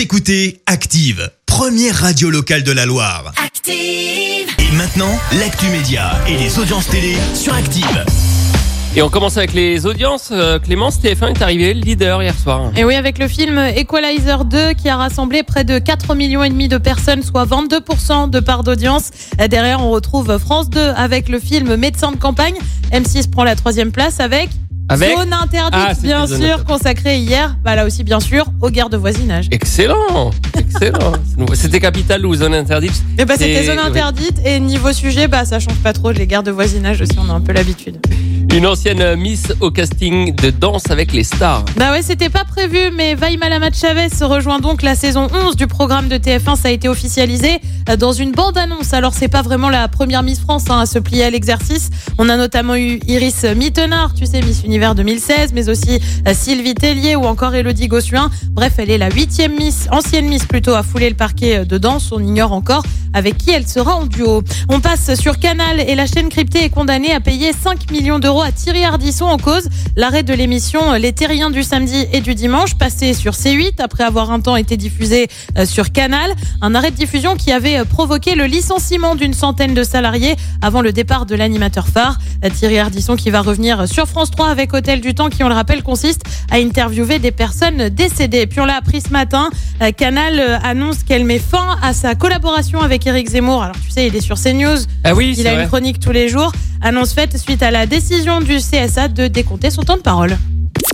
Vous écoutez Active, première radio locale de la Loire. Active. Et maintenant, l'actu média et les audiences télé sur Active. Et on commence avec les audiences. Euh, Clémence, TF1 est arrivé leader hier soir. Et oui, avec le film Equalizer 2 qui a rassemblé près de 4 millions et demi de personnes, soit 22% de part d'audience. Derrière, on retrouve France 2 avec le film Médecin de campagne. M6 prend la troisième place avec, Avec Zone interdite, Ah, bien sûr, interdite. consacrée hier, bah là aussi bien sûr, aux guerres de voisinage. Excellent, excellent. C'était Capital ou Zone Interdite bah c'était zone interdite et niveau sujet, bah ça change pas trop, les guerres de voisinage aussi, on a un peu l'habitude. Une ancienne Miss au casting de Danse avec les stars. Bah ouais, c'était pas prévu, mais Vaima Lamat Chavez rejoint donc la saison 11 du programme de TF1. Ça a été officialisé euh, dans une bande-annonce. Alors, c'est pas vraiment la première Miss France hein, à se plier à l'exercice. On a notamment eu Iris Mittenard, tu sais, Miss Univers 2016, mais aussi euh, Sylvie Tellier ou encore Elodie Gossuin. Bref, elle est la huitième Miss, ancienne Miss plutôt, à fouler le parquet euh, de danse. On ignore encore avec qui elle sera en duo. On passe sur Canal et la chaîne cryptée est condamnée à payer 5 millions d'euros à Thierry Ardisson en cause l'arrêt de l'émission Les Terriens du samedi et du dimanche passé sur C8 après avoir un temps été diffusé euh, sur Canal. Un arrêt de diffusion qui avait euh, provoqué le licenciement d'une centaine de salariés avant le départ de l'animateur phare. Euh, Thierry Ardisson qui va revenir sur France 3 avec Hôtel du Temps qui, on le rappelle, consiste à interviewer des personnes décédées. Puis on l'a appris ce matin, euh, Canal euh, annonce qu'elle met fin à sa collaboration avec Éric Zemmour. Alors tu sais, il est sur CNews, Ah oui, il a vrai. une chronique tous les jours. Annonce faite suite à la décision du CSA de décompter son temps de parole.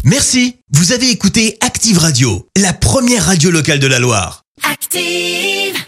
Merci. Vous avez écouté Active Radio, la première radio locale de la Loire. Active.